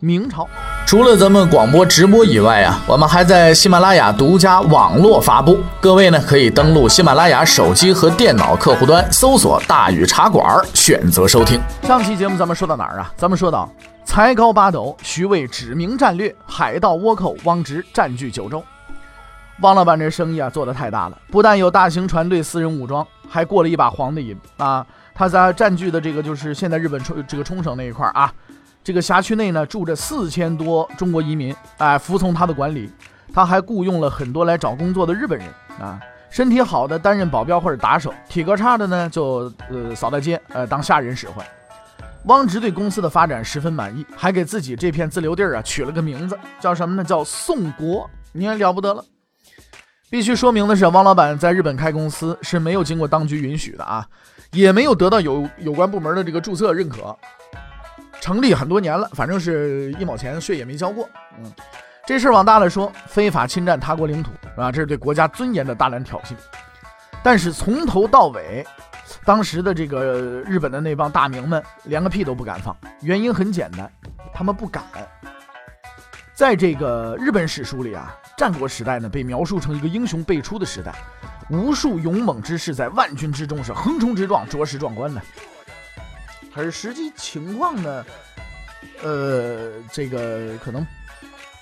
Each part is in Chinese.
明朝，除了咱们广播直播以外啊，我们还在喜马拉雅独家网络发布。各位呢，可以登录喜马拉雅手机和电脑客户端，搜索“大禹茶馆”，选择收听。上期节目咱们说到哪儿啊？咱们说到才高八斗，徐渭指明战略，海盗倭寇汪直占据九州。汪老板这生意啊做得太大了，不但有大型船队、私人武装，还过了一把黄的瘾啊！他在占据的这个就是现在日本冲这个冲绳那一块啊，这个辖区内呢住着四千多中国移民，哎，服从他的管理。他还雇佣了很多来找工作的日本人啊，身体好的担任保镖或者打手，体格差的呢就呃扫大街，呃当下人使唤。汪直对公司的发展十分满意，还给自己这片自留地儿啊取了个名字，叫什么呢？叫宋国。你看了不得了。必须说明的是，汪老板在日本开公司是没有经过当局允许的啊，也没有得到有有关部门的这个注册认可。成立很多年了，反正是一毛钱税也没交过。嗯，这事儿往大了说，非法侵占他国领土啊？这是对国家尊严的大胆挑衅。但是从头到尾，当时的这个日本的那帮大名们连个屁都不敢放，原因很简单，他们不敢。在这个日本史书里啊。战国时代呢，被描述成一个英雄辈出的时代，无数勇猛之士在万军之中是横冲直撞，着实壮观的。可是实际情况呢，呃，这个可能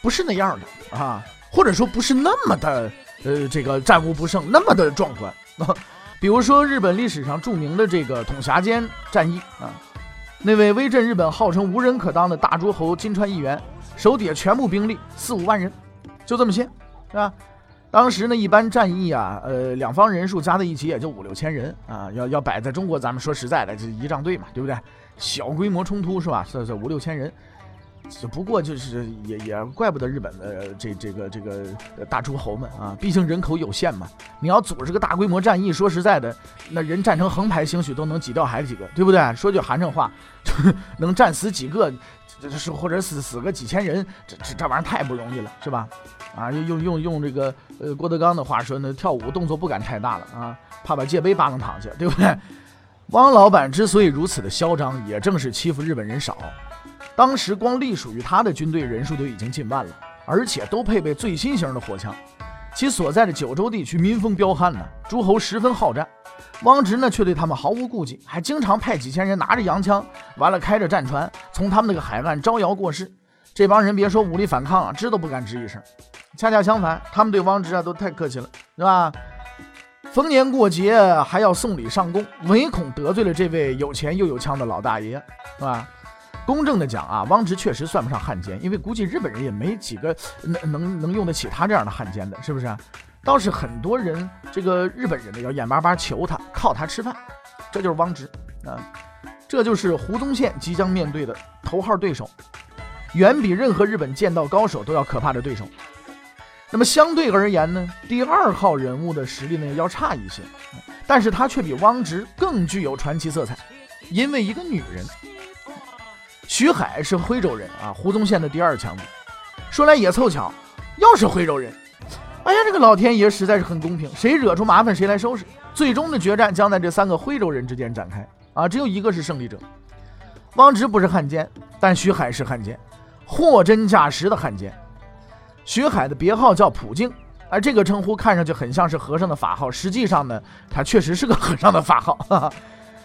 不是那样的啊，或者说不是那么的，呃，这个战无不胜，那么的壮观啊。比如说日本历史上著名的这个统辖间战役啊，那位威震日本、号称无人可当的大诸侯金川议员，手底下全部兵力四五万人。就这么些，是吧？当时呢，一般战役啊，呃，两方人数加在一起也就五六千人啊。要要摆在中国，咱们说实在的，就仪仗队嘛，对不对？小规模冲突是吧？是是五六千人，只不过就是也也怪不得日本的这这个这个大诸侯们啊，毕竟人口有限嘛。你要组织个大规模战役，说实在的，那人站成横排，兴许都能挤掉海几个，对不对？说句寒碜话，能战死几个？这是或者死死个几千人，这这这玩意儿太不容易了，是吧？啊，用用用用这个呃郭德纲的话说呢，跳舞动作不敢太大了啊，怕把界碑扒楞躺下，对不对？汪老板之所以如此的嚣张，也正是欺负日本人少。当时光隶属于他的军队人数就已经近万了，而且都配备最新型的火枪，其所在的九州地区民风彪悍呢，诸侯十分好战。汪直呢，却对他们毫无顾忌，还经常派几千人拿着洋枪，完了开着战船，从他们那个海岸招摇过市。这帮人别说武力反抗啊，吱都不敢吱一声。恰恰相反，他们对汪直啊都太客气了，是吧？逢年过节还要送礼上贡，唯恐得罪了这位有钱又有枪的老大爷，是吧？公正的讲啊，汪直确实算不上汉奸，因为估计日本人也没几个能能能用得起他这样的汉奸的，是不是？倒是很多人，这个日本人呢要眼巴巴求他，靠他吃饭，这就是汪直啊，这就是胡宗宪即将面对的头号对手，远比任何日本剑道高手都要可怕的对手。那么相对而言呢，第二号人物的实力呢要差一些，但是他却比汪直更具有传奇色彩，因为一个女人，徐海是徽州人啊，胡宗宪的第二强敌。说来也凑巧，又是徽州人。哎呀，这个老天爷实在是很公平，谁惹出麻烦谁来收拾。最终的决战将在这三个徽州人之间展开啊！只有一个是胜利者。汪直不是汉奸，但徐海是汉奸，货真价实的汉奸。徐海的别号叫普净，而这个称呼看上去很像是和尚的法号，实际上呢，他确实是个和尚的法号。哈哈。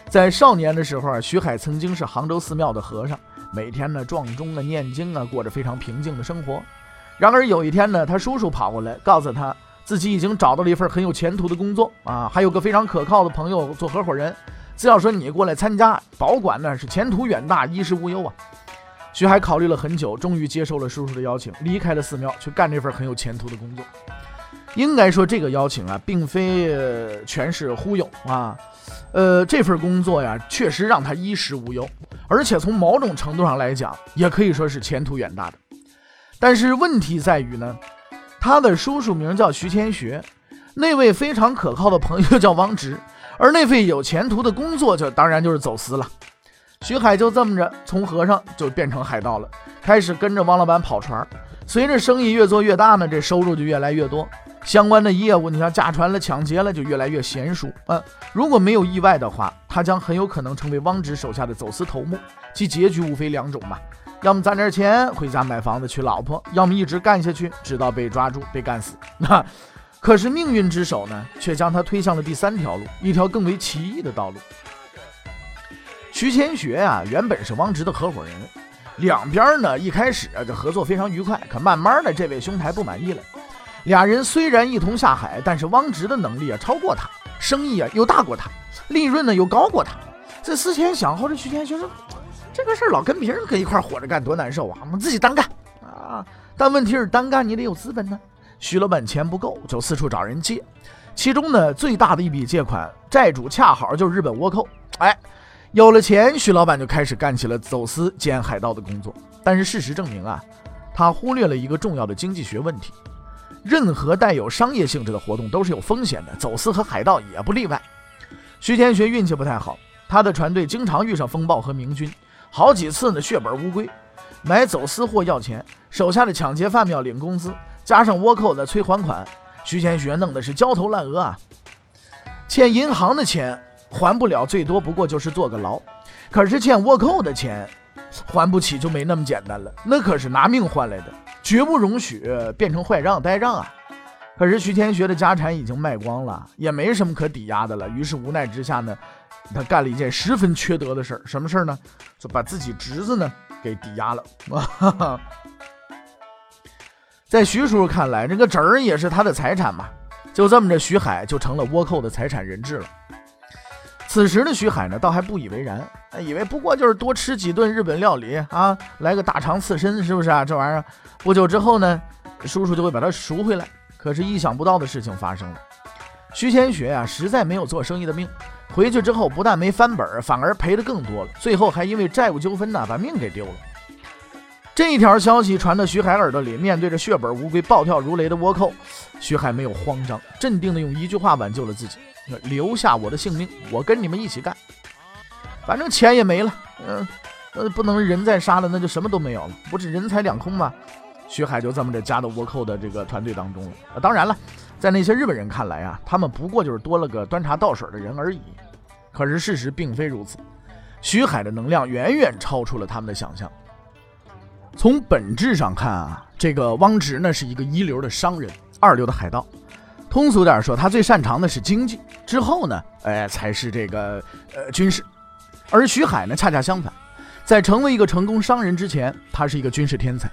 在少年的时候啊，徐海曾经是杭州寺庙的和尚，每天呢撞钟啊、念经啊，过着非常平静的生活。然而有一天呢，他叔叔跑过来告诉他，自己已经找到了一份很有前途的工作啊，还有个非常可靠的朋友做合伙人，只要说你过来参加，保管呢是前途远大，衣食无忧啊。徐海考虑了很久，终于接受了叔叔的邀请，离开了寺庙，去干这份很有前途的工作。应该说这个邀请啊，并非全是忽悠啊，呃，这份工作呀，确实让他衣食无忧，而且从某种程度上来讲，也可以说是前途远大的。但是问题在于呢，他的叔叔名叫徐千学，那位非常可靠的朋友叫汪直，而那份有前途的工作就当然就是走私了。徐海就这么着从和尚就变成海盗了，开始跟着汪老板跑船。随着生意越做越大呢，这收入就越来越多，相关的业务你像驾船了、抢劫了就越来越娴熟。嗯，如果没有意外的话，他将很有可能成为汪直手下的走私头目，其结局无非两种嘛。要么攒点钱回家买房子娶老婆，要么一直干下去，直到被抓住被干死。那可是命运之手呢，却将他推向了第三条路，一条更为奇异的道路。徐千学啊，原本是汪直的合伙人，两边呢一开始啊这合作非常愉快，可慢慢的这位兄台不满意了。俩人虽然一同下海，但是汪直的能力啊超过他，生意啊又大过他，利润呢又高过他。这思前想后，这徐天学说。这个事儿老跟别人搁一块儿活着干多难受啊！我们自己单干啊！但问题是单干你得有资本呢。徐老板钱不够，就四处找人借。其中呢，最大的一笔借款债主恰好就是日本倭寇。哎，有了钱，徐老板就开始干起了走私兼海盗的工作。但是事实证明啊，他忽略了一个重要的经济学问题：任何带有商业性质的活动都是有风险的，走私和海盗也不例外。徐天学运气不太好，他的船队经常遇上风暴和明军。好几次呢，血本无归，买走私货要钱，手下的抢劫犯要领工资，加上倭寇的催还款，徐天学弄得是焦头烂额啊！欠银行的钱还不了，最多不过就是坐个牢；可是欠倭寇的钱还不起就没那么简单了，那可是拿命换来的，绝不容许变成坏账呆账啊！可是徐天学的家产已经卖光了，也没什么可抵押的了，于是无奈之下呢。他干了一件十分缺德的事儿，什么事儿呢？就把自己侄子呢给抵押了啊。在徐叔叔看来，这个侄儿也是他的财产嘛。就这么着，徐海就成了倭寇的财产人质了。此时的徐海呢，倒还不以为然，以为不过就是多吃几顿日本料理啊，来个大肠刺身，是不是啊？这玩意儿不久之后呢，叔叔就会把他赎回来。可是意想不到的事情发生了，徐千学啊，实在没有做生意的命。回去之后，不但没翻本，反而赔的更多了。最后还因为债务纠纷呢，把命给丢了。这一条消息传到徐海耳朵里，面对着血本无归、暴跳如雷的倭寇，徐海没有慌张，镇定的用一句话挽救了自己：留下我的性命，我跟你们一起干。反正钱也没了，嗯，呃，不能人再杀了，那就什么都没有了，不是人财两空吗？徐海就这么着加到倭寇的这个团队当中了。当然了。在那些日本人看来啊，他们不过就是多了个端茶倒水的人而已。可是事实并非如此，徐海的能量远远超出了他们的想象。从本质上看啊，这个汪直呢是一个一流的商人，二流的海盗。通俗点说，他最擅长的是经济，之后呢，哎，才是这个呃军事。而徐海呢，恰恰相反，在成为一个成功商人之前，他是一个军事天才。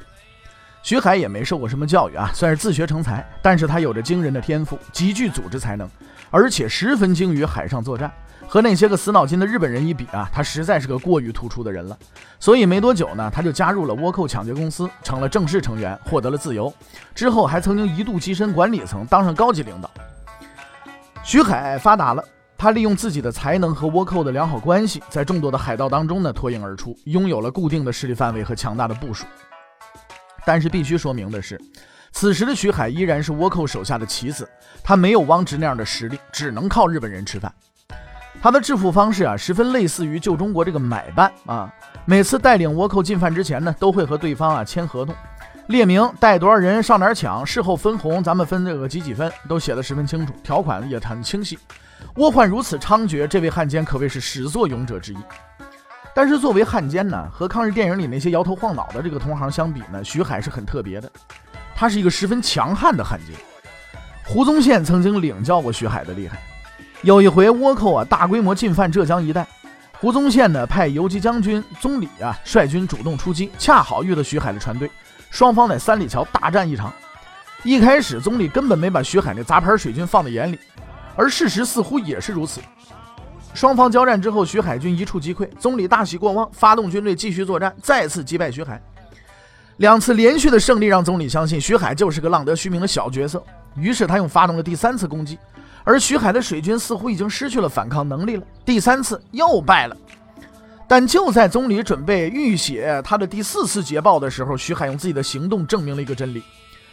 徐海也没受过什么教育啊，算是自学成才。但是他有着惊人的天赋，极具组织才能，而且十分精于海上作战。和那些个死脑筋的日本人一比啊，他实在是个过于突出的人了。所以没多久呢，他就加入了倭寇抢劫公司，成了正式成员，获得了自由。之后还曾经一度跻身管理层，当上高级领导。徐海发达了，他利用自己的才能和倭寇的良好关系，在众多的海盗当中呢脱颖而出，拥有了固定的势力范围和强大的部署。但是必须说明的是，此时的徐海依然是倭寇手下的棋子，他没有汪直那样的实力，只能靠日本人吃饭。他的致富方式啊，十分类似于旧中国这个买办啊。每次带领倭寇进犯之前呢，都会和对方啊签合同，列明带多少人上哪儿抢，事后分红咱们分这个几几分，都写的十分清楚，条款也很清晰。倭患如此猖獗，这位汉奸可谓是始作俑者之一。但是作为汉奸呢，和抗日电影里那些摇头晃脑的这个同行相比呢，徐海是很特别的。他是一个十分强悍的汉奸。胡宗宪曾经领教过徐海的厉害。有一回倭寇啊大规模进犯浙江一带，胡宗宪呢派游击将军宗理啊率军主动出击，恰好遇到徐海的船队，双方在三里桥大战一场。一开始宗理根本没把徐海那杂牌水军放在眼里，而事实似乎也是如此。双方交战之后，徐海军一触即溃，总理大喜过望，发动军队继续作战，再次击败徐海。两次连续的胜利让总理相信徐海就是个浪得虚名的小角色，于是他又发动了第三次攻击，而徐海的水军似乎已经失去了反抗能力了，第三次又败了。但就在总理准备预写他的第四次捷报的时候，徐海用自己的行动证明了一个真理：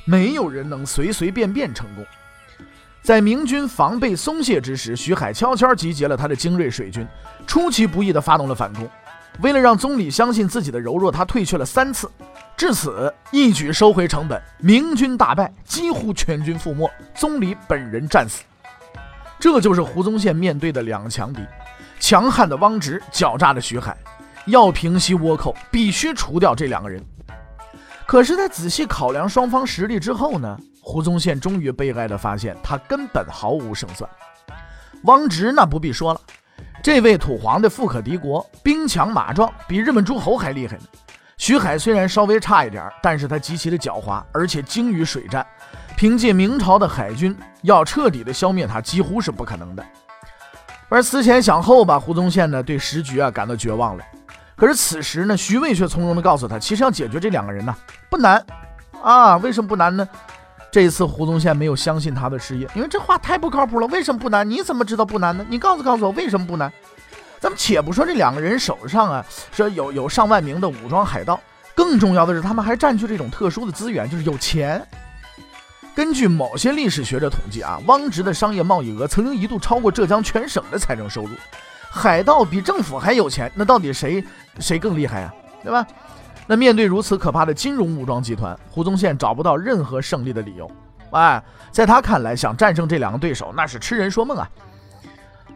没有人能随随便便成功。在明军防备松懈之时，徐海悄悄集结了他的精锐水军，出其不意地发动了反攻。为了让总理相信自己的柔弱，他退却了三次，至此一举收回成本，明军大败，几乎全军覆没，总理本人战死。这就是胡宗宪面对的两强敌：强悍的汪直，狡诈的徐海。要平息倭寇，必须除掉这两个人。可是，在仔细考量双方实力之后呢？胡宗宪终于悲哀地发现，他根本毫无胜算。汪直那不必说了，这位土皇帝富可敌国，兵强马壮，比日本诸侯还厉害呢。徐海虽然稍微差一点，但是他极其的狡猾，而且精于水战。凭借明朝的海军，要彻底的消灭他，几乎是不可能的。而思前想后吧，胡宗宪呢对时局啊感到绝望了。可是此时呢，徐渭却从容地告诉他，其实要解决这两个人呢不难啊。为什么不难呢？这一次胡宗宪没有相信他的事业，因为这话太不靠谱了。为什么不难？你怎么知道不难呢？你告诉告诉我为什么不难？咱们且不说这两个人手上啊说有有上万名的武装海盗，更重要的是他们还占据这种特殊的资源，就是有钱。根据某些历史学者统计啊，汪直的商业贸易额曾经一度超过浙江全省的财政收入。海盗比政府还有钱，那到底谁谁更厉害呀？对吧？那面对如此可怕的金融武装集团，胡宗宪找不到任何胜利的理由。哎，在他看来，想战胜这两个对手，那是痴人说梦啊！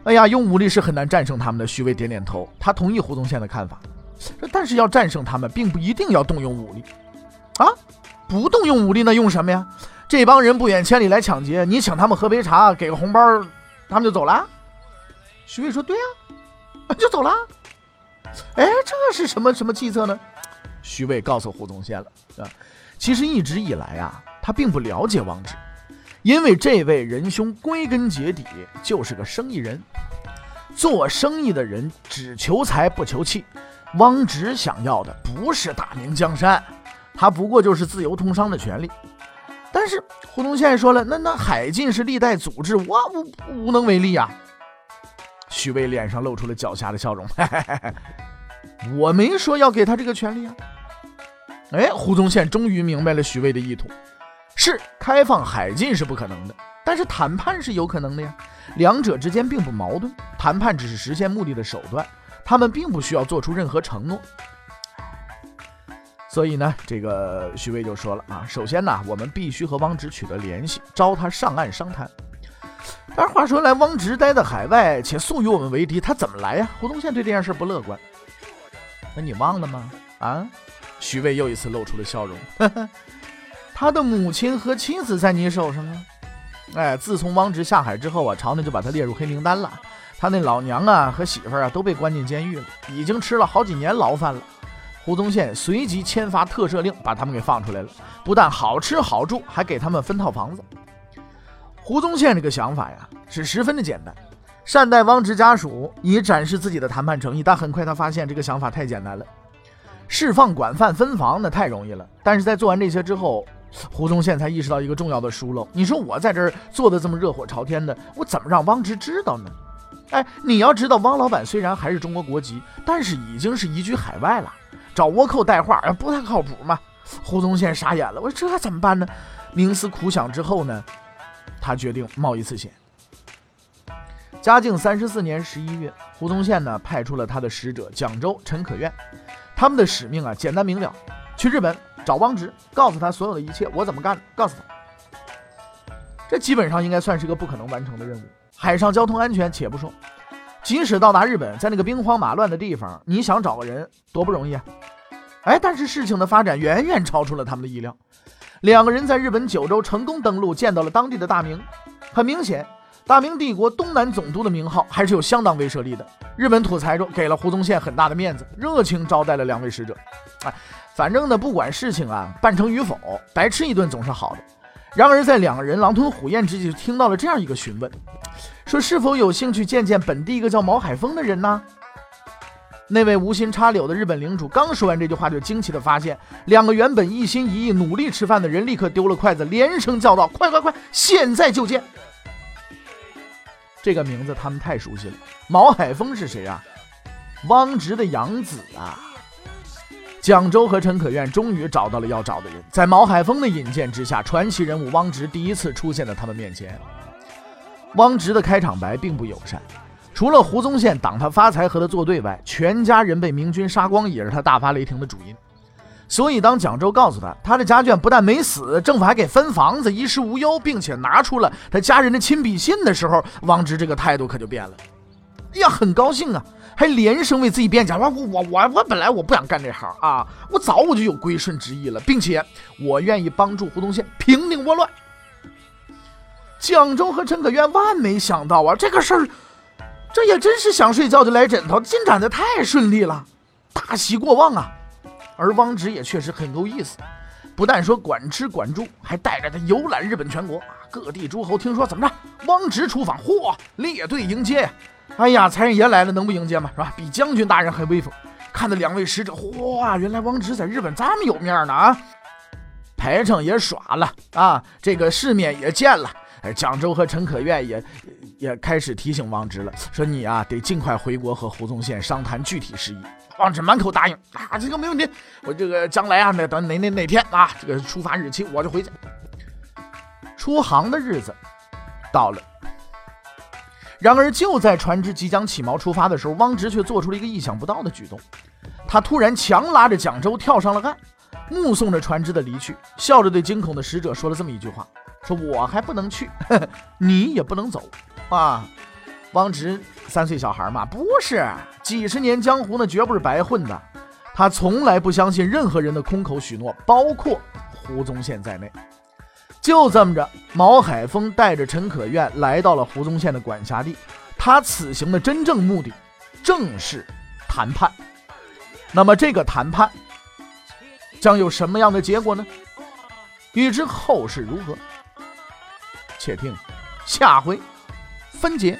哎呀，用武力是很难战胜他们的。徐渭点点头，他同意胡宗宪的看法。但是要战胜他们，并不一定要动用武力啊！不动用武力，那用什么呀？这帮人不远千里来抢劫，你请他们喝杯茶，给个红包，他们就走了。徐渭说：“对呀，就走了。”哎，这是什么什么计策呢？徐渭告诉胡宗宪了啊，其实一直以来啊，他并不了解汪直，因为这位仁兄归根结底就是个生意人。做生意的人只求财不求气，汪直想要的不是大明江山，他不过就是自由通商的权利。但是胡宗宪说了，那那海禁是历代组织，我无无能为力呀。徐渭脸上露出了狡黠的笑容，我没说要给他这个权利啊。哎，胡宗宪终于明白了徐渭的意图，是开放海禁是不可能的，但是谈判是有可能的呀。两者之间并不矛盾，谈判只是实现目的的手段，他们并不需要做出任何承诺。所以呢，这个徐渭就说了啊，首先呢，我们必须和汪直取得联系，招他上岸商谈。但是话说来，汪直待在海外，且素与我们为敌，他怎么来呀？胡宗宪对这件事不乐观。那你忘了吗？啊？徐渭又一次露出了笑容。他的母亲和妻子在你手上啊！哎，自从汪直下海之后啊，朝廷就把他列入黑名单了。他那老娘啊和媳妇儿啊都被关进监狱了，已经吃了好几年牢饭了。胡宗宪随即签发特赦令，把他们给放出来了。不但好吃好住，还给他们分套房子。胡宗宪这个想法呀，是十分的简单，善待汪直家属，以展示自己的谈判诚意。但很快他发现这个想法太简单了，释放管饭分房那太容易了。但是在做完这些之后，胡宗宪才意识到一个重要的疏漏。你说我在这儿做的这么热火朝天的，我怎么让汪直知道呢？哎，你要知道，汪老板虽然还是中国国籍，但是已经是移居海外了。找倭寇带话，不太靠谱嘛？胡宗宪傻眼了，我说这怎么办呢？冥思苦想之后呢，他决定冒一次险。嘉靖三十四年十一月，胡宗宪呢派出了他的使者蒋州、陈可愿，他们的使命啊简单明了，去日本找汪直，告诉他所有的一切，我怎么干，告诉他。这基本上应该算是个不可能完成的任务。海上交通安全且不说。即使到达日本，在那个兵荒马乱的地方，你想找个人多不容易啊！哎，但是事情的发展远远超出了他们的意料。两个人在日本九州成功登陆，见到了当地的大明。很明显，大明帝国东南总督的名号还是有相当威慑力的。日本土财主给了胡宗宪很大的面子，热情招待了两位使者。哎，反正呢，不管事情啊办成与否，白吃一顿总是好的。然而，在两个人狼吞虎咽之际，听到了这样一个询问。说是否有兴趣见见本地一个叫毛海峰的人呢？那位无心插柳的日本领主刚说完这句话，就惊奇地发现，两个原本一心一意努力吃饭的人立刻丢了筷子，连声叫道：“快快快，现在就见！”这个名字他们太熟悉了。毛海峰是谁啊？汪直的养子啊。蒋周和陈可愿终于找到了要找的人，在毛海峰的引荐之下，传奇人物汪直第一次出现在他们面前。汪直的开场白并不友善，除了胡宗宪挡他发财和他作对外，全家人被明军杀光也是他大发雷霆的主因。所以，当蒋周告诉他他的家眷不但没死，政府还给分房子，衣食无忧，并且拿出了他家人的亲笔信的时候，汪直这个态度可就变了。呀，很高兴啊！还连声为自己辩解，我我我我本来我不想干这行啊，我早我就有归顺之意了，并且我愿意帮助胡宗宪平定倭乱。蒋州和陈可愿万没想到啊，这个事儿，这也真是想睡觉就来枕头，进展的太顺利了，大喜过望啊！而汪直也确实很够意思，不但说管吃管住，还带着他游览日本全国，各地诸侯听说怎么着，汪直出访，嚯，列队迎接呀！哎呀，财神爷来了，能不迎接吗？是吧？比将军大人还威风。看到两位使者，哇，原来汪直在日本这么有面呢啊！排场也耍了啊，这个世面也见了。蒋州和陈可愿也也开始提醒汪直了，说你啊得尽快回国和胡宗宪商谈具体事宜。汪直满口答应啊，这个没问题，我这个将来啊，那等哪哪哪天啊，这个出发日期我就回去。出航的日子到了。然而，就在船只即将起锚出发的时候，汪直却做出了一个意想不到的举动。他突然强拉着蒋州跳上了岸，目送着船只的离去，笑着对惊恐的使者说了这么一句话：“说我还不能去，你也不能走啊！”汪直三岁小孩嘛，不是几十年江湖，那绝不是白混的。他从来不相信任何人的空口许诺，包括胡宗宪在内。就这么着，毛海峰带着陈可愿来到了胡宗宪的管辖地。他此行的真正目的，正是谈判。那么，这个谈判将有什么样的结果呢？欲知后事如何，且听下回分解。